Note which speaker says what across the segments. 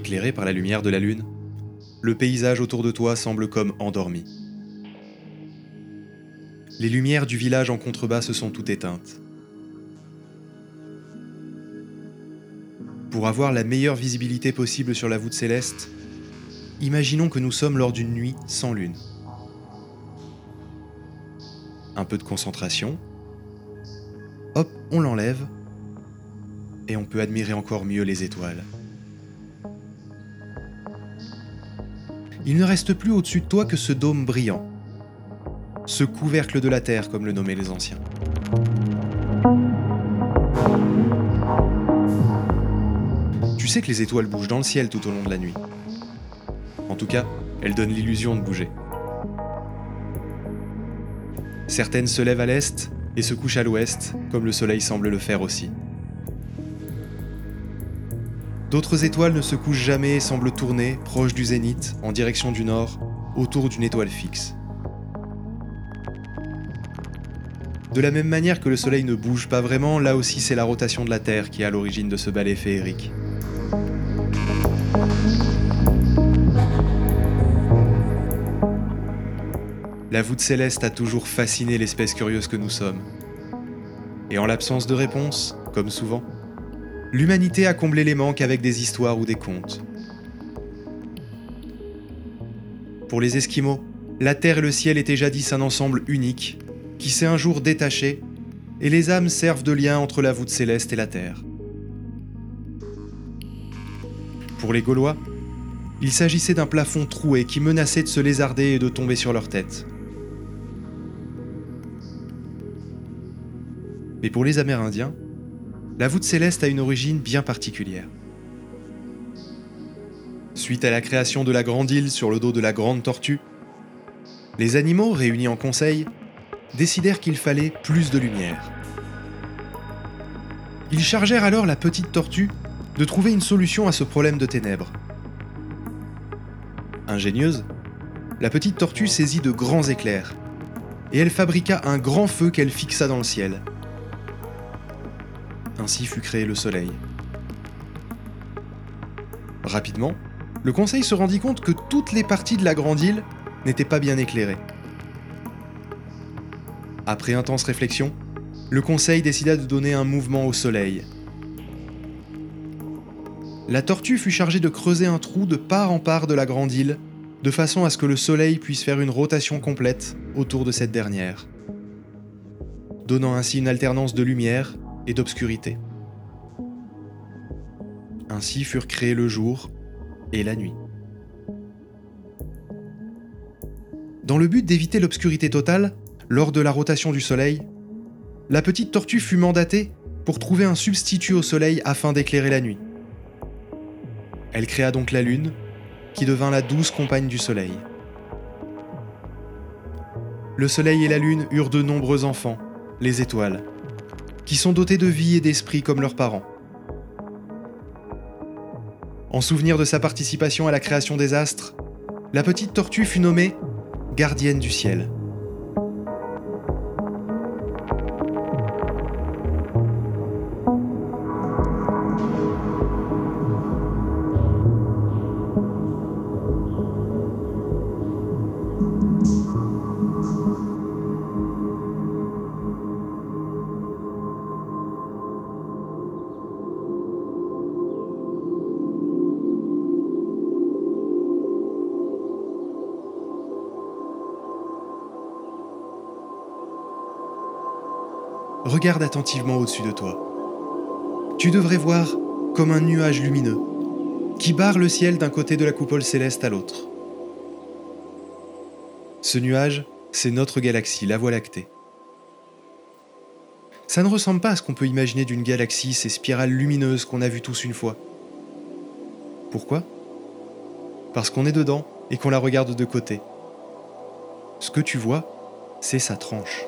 Speaker 1: Éclairé par la lumière de la lune, le paysage autour de toi semble comme endormi. Les lumières du village en contrebas se sont toutes éteintes. Pour avoir la meilleure visibilité possible sur la voûte céleste, imaginons que nous sommes lors d'une nuit sans lune. Un peu de concentration. Hop, on l'enlève. Et on peut admirer encore mieux les étoiles. Il ne reste plus au-dessus de toi que ce dôme brillant. Ce couvercle de la Terre, comme le nommaient les anciens. Tu sais que les étoiles bougent dans le ciel tout au long de la nuit. En tout cas, elles donnent l'illusion de bouger. Certaines se lèvent à l'est et se couchent à l'ouest, comme le Soleil semble le faire aussi. D'autres étoiles ne se couchent jamais et semblent tourner, proche du zénith, en direction du nord, autour d'une étoile fixe. De la même manière que le Soleil ne bouge pas vraiment, là aussi c'est la rotation de la Terre qui est à l'origine de ce ballet féerique. La voûte céleste a toujours fasciné l'espèce curieuse que nous sommes. Et en l'absence de réponse, comme souvent, l'humanité a comblé les manques avec des histoires ou des contes. Pour les Esquimaux, la terre et le ciel étaient jadis un ensemble unique, qui s'est un jour détaché, et les âmes servent de lien entre la voûte céleste et la terre. Pour les Gaulois, il s'agissait d'un plafond troué qui menaçait de se lézarder et de tomber sur leur tête. Mais pour les Amérindiens, la voûte céleste a une origine bien particulière. Suite à la création de la Grande Île sur le dos de la Grande Tortue, les animaux, réunis en conseil, décidèrent qu'il fallait plus de lumière. Ils chargèrent alors la petite tortue de trouver une solution à ce problème de ténèbres. Ingénieuse, la petite tortue saisit de grands éclairs, et elle fabriqua un grand feu qu'elle fixa dans le ciel. Ainsi fut créé le Soleil. Rapidement, le Conseil se rendit compte que toutes les parties de la Grande Île n'étaient pas bien éclairées. Après intense réflexion, le Conseil décida de donner un mouvement au Soleil. La tortue fut chargée de creuser un trou de part en part de la Grande Île, de façon à ce que le Soleil puisse faire une rotation complète autour de cette dernière, donnant ainsi une alternance de lumière et d'obscurité. Ainsi furent créés le jour et la nuit. Dans le but d'éviter l'obscurité totale, lors de la rotation du Soleil, la petite tortue fut mandatée pour trouver un substitut au Soleil afin d'éclairer la nuit. Elle créa donc la Lune, qui devint la douce compagne du Soleil. Le Soleil et la Lune eurent de nombreux enfants, les étoiles, qui sont dotés de vie et d'esprit comme leurs parents. En souvenir de sa participation à la création des astres, la petite tortue fut nommée gardienne du ciel. Regarde attentivement au-dessus de toi. Tu devrais voir comme un nuage lumineux qui barre le ciel d'un côté de la coupole céleste à l'autre. Ce nuage, c'est notre galaxie, la Voie lactée. Ça ne ressemble pas à ce qu'on peut imaginer d'une galaxie, ces spirales lumineuses qu'on a vues tous une fois. Pourquoi? Parce qu'on est dedans et qu'on la regarde de côté. Ce que tu vois, c'est sa tranche.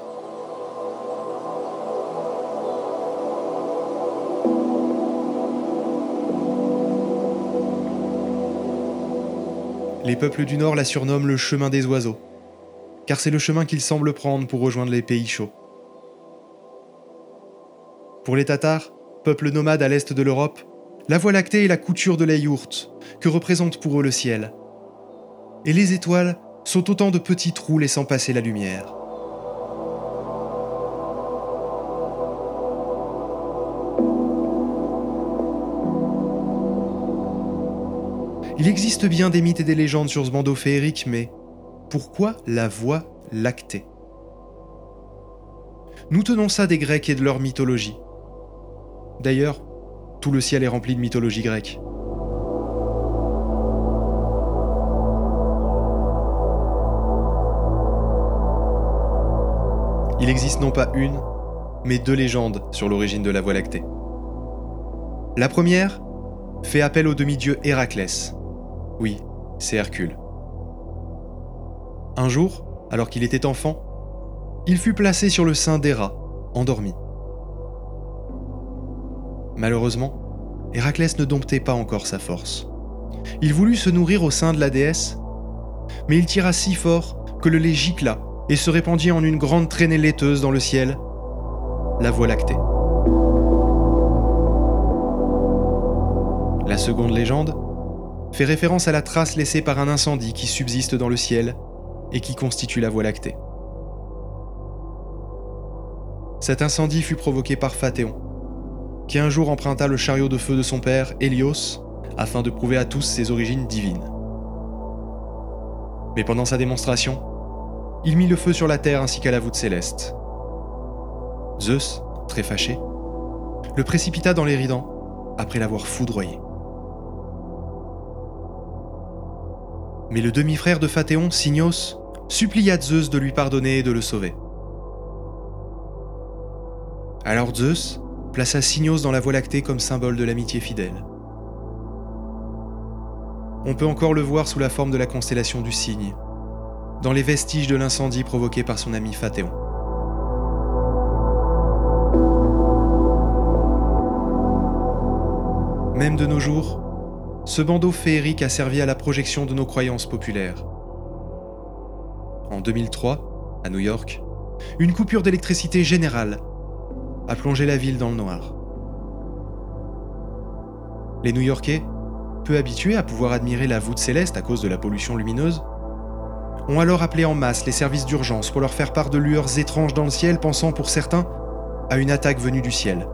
Speaker 1: Les peuples du Nord la surnomment le chemin des oiseaux, car c'est le chemin qu'ils semblent prendre pour rejoindre les pays chauds. Pour les Tatars, peuple nomade à l'est de l'Europe, La Voie lactée est la couture de la yourte que représente pour eux le ciel. Et les étoiles sont autant de petits trous laissant passer la lumière. Il existe bien des mythes et des légendes sur ce bandeau féerique, mais pourquoi la voie lactée? Nous tenons ça des Grecs et de leur mythologie. D'ailleurs, tout le ciel est rempli de mythologie grecque. Il existe non pas une, mais deux légendes sur l'origine de la Voie lactée. La première fait appel au demi-dieu Héraclès. Oui, c'est Hercule. Un jour, alors qu'il était enfant, il fut placé sur le sein d'Héra, endormi. Malheureusement, Héraclès ne domptait pas encore sa force. Il voulut se nourrir au sein de la déesse, mais il tira si fort que le lait gicla et se répandit en une grande traînée laiteuse dans le ciel, la Voie lactée. La seconde légende fait référence à la trace laissée par un incendie qui subsiste dans le ciel et qui constitue la Voie lactée. Cet incendie fut provoqué par Phatéon, qui un jour emprunta le chariot de feu de son père, Hélios, afin de prouver à tous ses origines divines. Mais pendant sa démonstration, il mit le feu sur la terre ainsi qu'à la voûte céleste. Zeus, très fâché, le précipita dans l'Éridan après l'avoir foudroyé. Mais le demi-frère de Phatéon, Signos, supplia Zeus de lui pardonner et de le sauver. Alors Zeus plaça Signos dans la Voie lactée comme symbole de l'amitié fidèle. On peut encore le voir sous la forme de la constellation du Cygne, dans les vestiges de l'incendie provoqué par son ami Phatéon. Même de nos jours, ce bandeau féerique a servi à la projection de nos croyances populaires. En 2003, à New York, une coupure d'électricité générale a plongé la ville dans le noir. Les New-Yorkais, peu habitués à pouvoir admirer la voûte céleste à cause de la pollution lumineuse, ont alors appelé en masse les services d'urgence pour leur faire part de lueurs étranges dans le ciel, pensant pour certains à une attaque venue du ciel.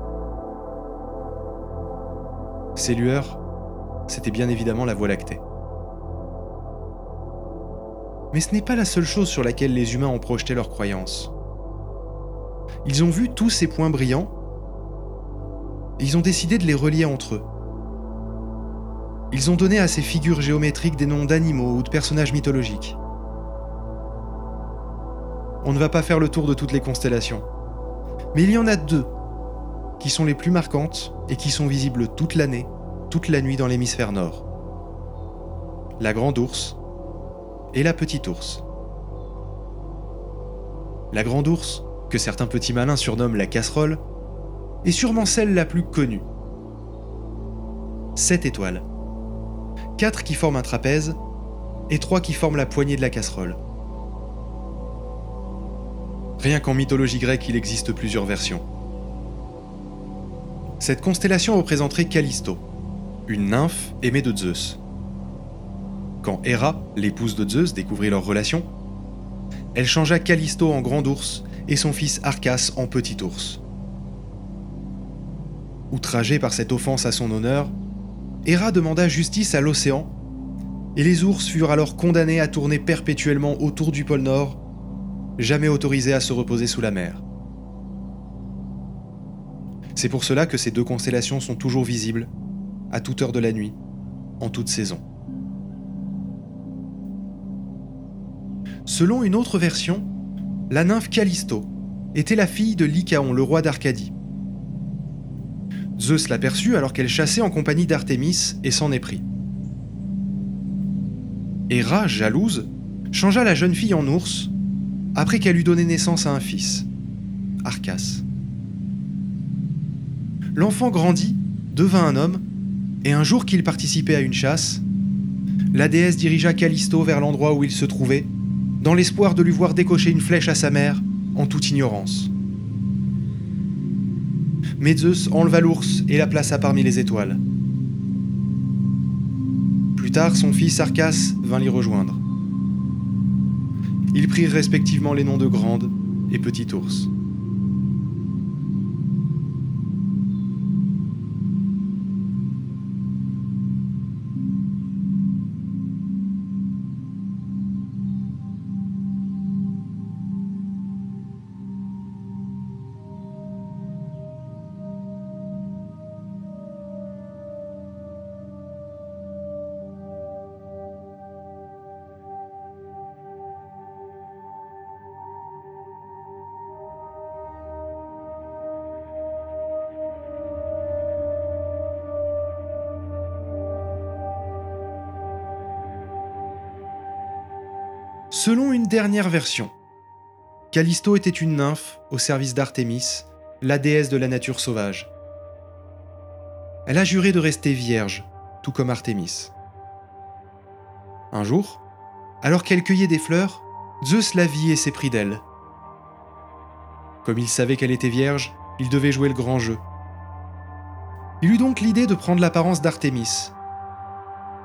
Speaker 1: Ces lueurs c'était bien évidemment la Voie lactée. Mais ce n'est pas la seule chose sur laquelle les humains ont projeté leurs croyances. Ils ont vu tous ces points brillants ils ont décidé de les relier entre eux. Ils ont donné à ces figures géométriques des noms d'animaux ou de personnages mythologiques. On ne va pas faire le tour de toutes les constellations, mais il y en a deux qui sont les plus marquantes et qui sont visibles toute l'année toute la nuit dans l'hémisphère nord. La grande ours et la petite ours. La grande ours, que certains petits malins surnomment la casserole, est sûrement celle la plus connue. Sept étoiles. Quatre qui forment un trapèze et trois qui forment la poignée de la casserole. Rien qu'en mythologie grecque, il existe plusieurs versions. Cette constellation représenterait Callisto, une nymphe aimée de Zeus. Quand Héra, l'épouse de Zeus, découvrit leur relation, elle changea Callisto en grand ours et son fils Arcas en petit ours. Outragé par cette offense à son honneur, Héra demanda justice à l'océan, et les ours furent alors condamnés à tourner perpétuellement autour du pôle Nord, jamais autorisés à se reposer sous la mer. C'est pour cela que ces deux constellations sont toujours visibles à toute heure de la nuit, en toute saison. Selon une autre version, la nymphe Callisto était la fille de Lycaon, le roi d'Arcadie. Zeus l'aperçut alors qu'elle chassait en compagnie d'Artémis et s'en pris. Héra, jalouse, changea la jeune fille en ours après qu'elle eut donné naissance à un fils, Arcas. L'enfant grandit, devint un homme et un jour qu'il participait à une chasse, la déesse dirigea Callisto vers l'endroit où il se trouvait, dans l'espoir de lui voir décocher une flèche à sa mère, en toute ignorance. Mais enleva l'ours et la plaça parmi les étoiles. Plus tard, son fils Arcas vint l'y rejoindre. Ils prirent respectivement les noms de Grande et Petit Ours. Selon une dernière version, Callisto était une nymphe au service d'Artémis, la déesse de la nature sauvage. Elle a juré de rester vierge, tout comme Artémis. Un jour, alors qu'elle cueillait des fleurs, Zeus la vit et s'est pris d'elle. Comme il savait qu'elle était vierge, il devait jouer le grand jeu. Il eut donc l'idée de prendre l'apparence d'Artémis.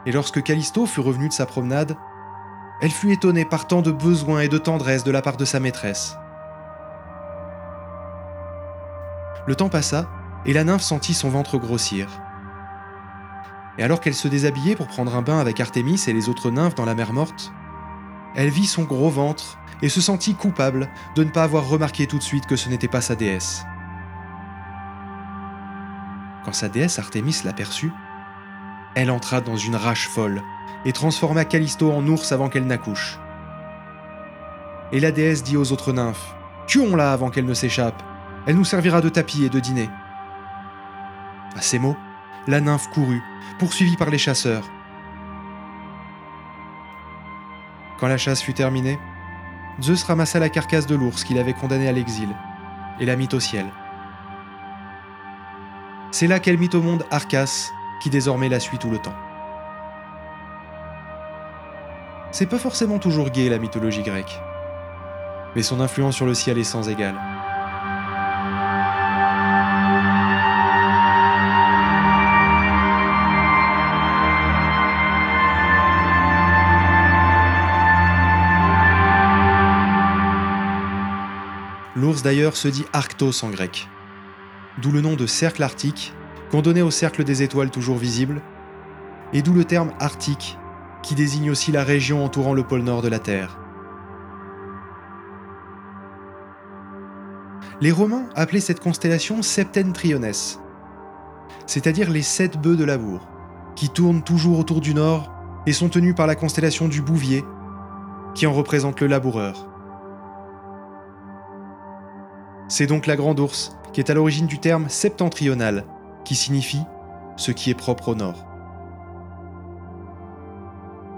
Speaker 1: Et lorsque Callisto fut revenu de sa promenade, elle fut étonnée par tant de besoins et de tendresse de la part de sa maîtresse. Le temps passa, et la nymphe sentit son ventre grossir. Et alors qu'elle se déshabillait pour prendre un bain avec Artémis et les autres nymphes dans la mer morte, elle vit son gros ventre et se sentit coupable de ne pas avoir remarqué tout de suite que ce n'était pas sa déesse. Quand sa déesse Artémis l'aperçut, elle entra dans une rage folle et transforma Callisto en ours avant qu'elle n'accouche. Et la déesse dit aux autres nymphes Tuons-la avant qu'elle ne s'échappe. Elle nous servira de tapis et de dîner. À ces mots, la nymphe courut, poursuivie par les chasseurs. Quand la chasse fut terminée, Zeus ramassa la carcasse de l'ours qu'il avait condamné à l'exil et la mit au ciel. C'est là qu'elle mit au monde Arcas, qui désormais la suit tout le temps. C'est pas forcément toujours gai la mythologie grecque, mais son influence sur le ciel est sans égale. L'ours d'ailleurs se dit Arctos en grec, d'où le nom de cercle arctique qu'on donnait au cercle des étoiles toujours visibles, et d'où le terme arctique qui désigne aussi la région entourant le pôle nord de la Terre. Les Romains appelaient cette constellation Septentriones, c'est-à-dire les sept bœufs de labour, qui tournent toujours autour du nord et sont tenus par la constellation du Bouvier, qui en représente le laboureur. C'est donc la Grande Ourse qui est à l'origine du terme septentrional, qui signifie ce qui est propre au nord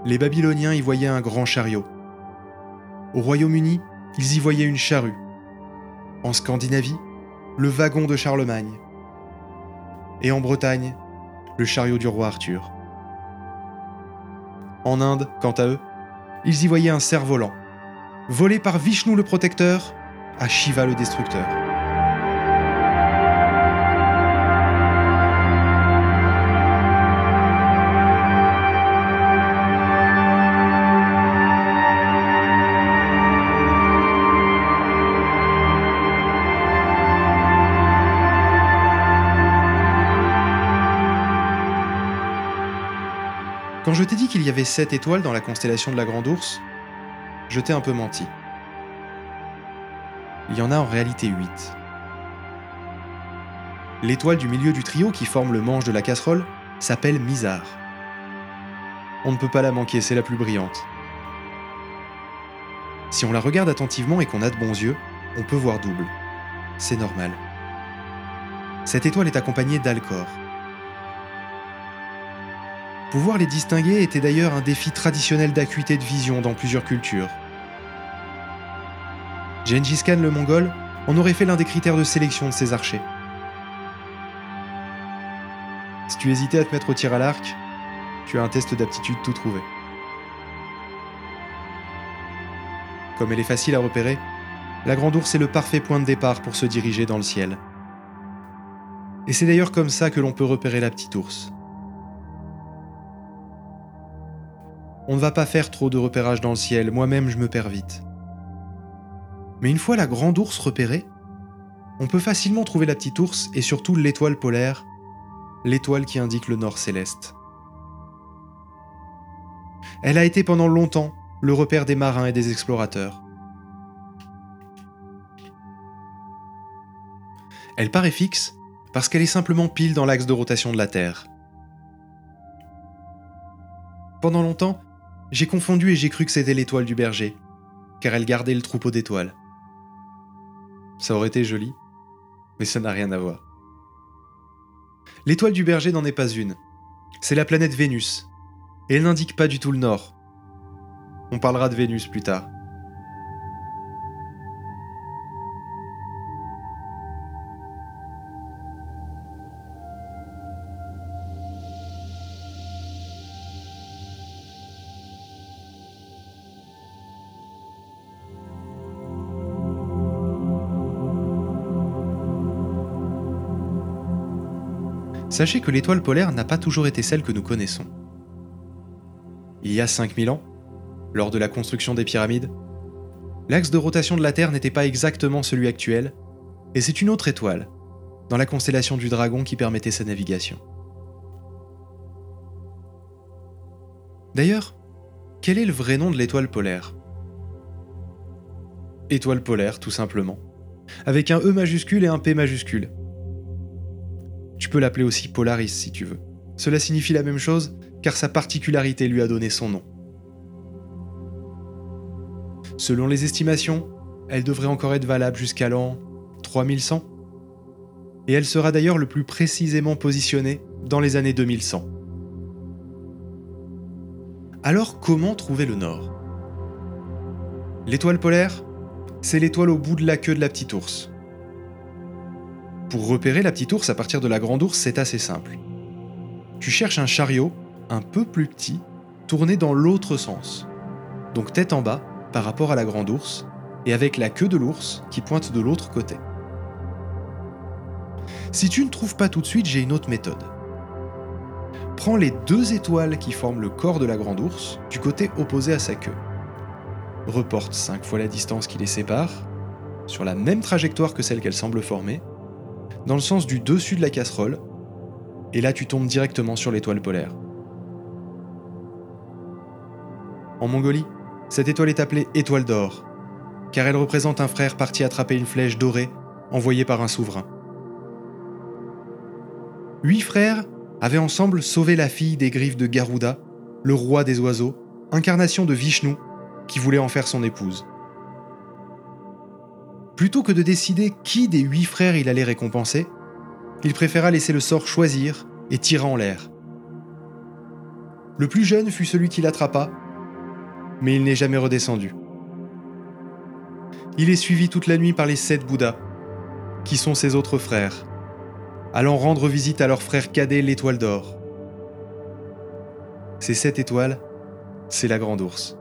Speaker 1: les Babyloniens y voyaient un grand chariot. Au Royaume-Uni, ils y voyaient une charrue. En Scandinavie, le wagon de Charlemagne. Et en Bretagne, le chariot du roi Arthur. En Inde, quant à eux, ils y voyaient un cerf-volant, volé par Vishnu le protecteur à Shiva le destructeur. Je t'ai dit qu'il y avait 7 étoiles dans la constellation de la Grande Ourse, je t'ai un peu menti. Il y en a en réalité 8. L'étoile du milieu du trio qui forme le manche de la casserole s'appelle Mizar. On ne peut pas la manquer, c'est la plus brillante. Si on la regarde attentivement et qu'on a de bons yeux, on peut voir double. C'est normal. Cette étoile est accompagnée d'Alcor, Pouvoir les distinguer était d'ailleurs un défi traditionnel d'acuité de vision dans plusieurs cultures. Gengis Khan le Mongol en aurait fait l'un des critères de sélection de ses archers. Si tu hésitais à te mettre au tir à l'arc, tu as un test d'aptitude tout trouvé. Comme elle est facile à repérer, la grande ours est le parfait point de départ pour se diriger dans le ciel. Et c'est d'ailleurs comme ça que l'on peut repérer la petite ours. On ne va pas faire trop de repérage dans le ciel, moi-même je me perds vite. Mais une fois la grande ours repérée, on peut facilement trouver la petite ours et surtout l'étoile polaire, l'étoile qui indique le nord céleste. Elle a été pendant longtemps le repère des marins et des explorateurs. Elle paraît fixe parce qu'elle est simplement pile dans l'axe de rotation de la Terre. Pendant longtemps, j'ai confondu et j'ai cru que c'était l'étoile du berger, car elle gardait le troupeau d'étoiles. Ça aurait été joli, mais ça n'a rien à voir. L'étoile du berger n'en est pas une. C'est la planète Vénus, et elle n'indique pas du tout le nord. On parlera de Vénus plus tard. Sachez que l'étoile polaire n'a pas toujours été celle que nous connaissons. Il y a 5000 ans, lors de la construction des pyramides, l'axe de rotation de la Terre n'était pas exactement celui actuel, et c'est une autre étoile, dans la constellation du Dragon, qui permettait sa navigation. D'ailleurs, quel est le vrai nom de l'étoile polaire? Étoile polaire, tout simplement, avec un E majuscule et un P majuscule. Tu peux l'appeler aussi Polaris si tu veux. Cela signifie la même chose car sa particularité lui a donné son nom. Selon les estimations, elle devrait encore être valable jusqu'à l'an 3100. Et elle sera d'ailleurs le plus précisément positionnée dans les années 2100. Alors comment trouver le nord? L'étoile polaire, c'est l'étoile au bout de la queue de la petite ours. Pour repérer la petite ours à partir de la grande ours, c'est assez simple. Tu cherches un chariot un peu plus petit, tourné dans l'autre sens. Donc tête en bas par rapport à la grande ours, et avec la queue de l'ours qui pointe de l'autre côté. Si tu ne trouves pas tout de suite, j'ai une autre méthode. Prends les deux étoiles qui forment le corps de la grande ours du côté opposé à sa queue. Reporte 5 fois la distance qui les sépare, sur la même trajectoire que celle qu'elle semble former, dans le sens du dessus de la casserole, et là tu tombes directement sur l'étoile polaire. En Mongolie, cette étoile est appelée étoile d'or, car elle représente un frère parti attraper une flèche dorée envoyée par un souverain. Huit frères avaient ensemble sauvé la fille des griffes de Garuda, le roi des oiseaux, incarnation de Vishnu, qui voulait en faire son épouse. Plutôt que de décider qui des huit frères il allait récompenser, il préféra laisser le sort choisir et tira en l'air. Le plus jeune fut celui qui l'attrapa, mais il n'est jamais redescendu. Il est suivi toute la nuit par les sept Bouddhas, qui sont ses autres frères, allant rendre visite à leur frère cadet l'étoile d'or. Ces sept étoiles, c'est la grande ours.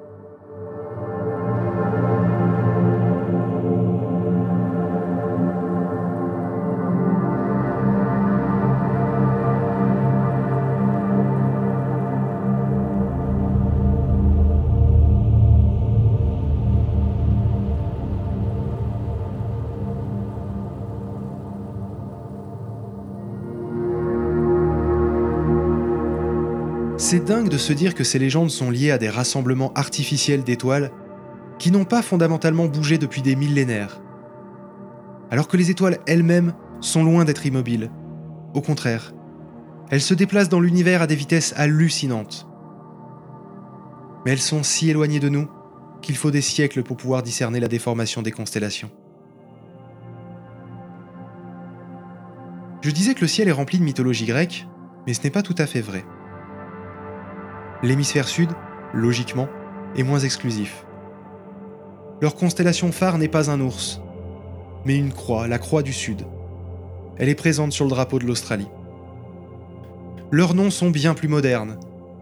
Speaker 1: C'est dingue de se dire que ces légendes sont liées à des rassemblements artificiels d'étoiles qui n'ont pas fondamentalement bougé depuis des millénaires. Alors que les étoiles elles-mêmes sont loin d'être immobiles. Au contraire, elles se déplacent dans l'univers à des vitesses hallucinantes. Mais elles sont si éloignées de nous qu'il faut des siècles pour pouvoir discerner la déformation des constellations. Je disais que le ciel est rempli de mythologie grecque, mais ce n'est pas tout à fait vrai. L'hémisphère sud, logiquement, est moins exclusif. Leur constellation phare n'est pas un ours, mais une croix, la croix du Sud. Elle est présente sur le drapeau de l'Australie. Leurs noms sont bien plus modernes.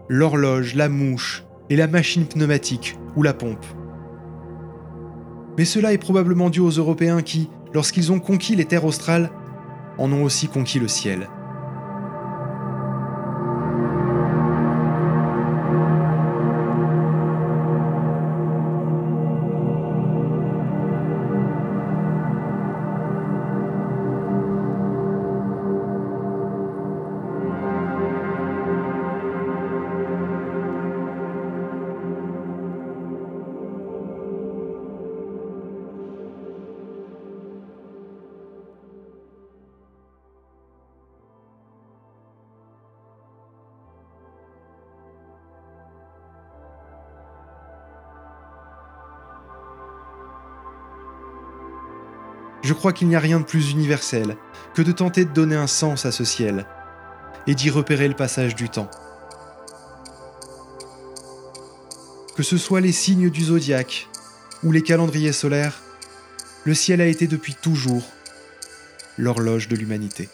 Speaker 1: L'horloge, la mouche et la machine pneumatique ou la pompe. Mais cela est probablement dû aux Européens qui, lorsqu'ils ont conquis les terres australes, en ont aussi conquis le ciel. Je crois qu'il n'y a rien de plus universel que de tenter de donner un sens à ce ciel et d'y repérer le passage du temps. Que ce soit les signes du zodiaque ou les calendriers solaires, le ciel a été depuis toujours l'horloge de l'humanité.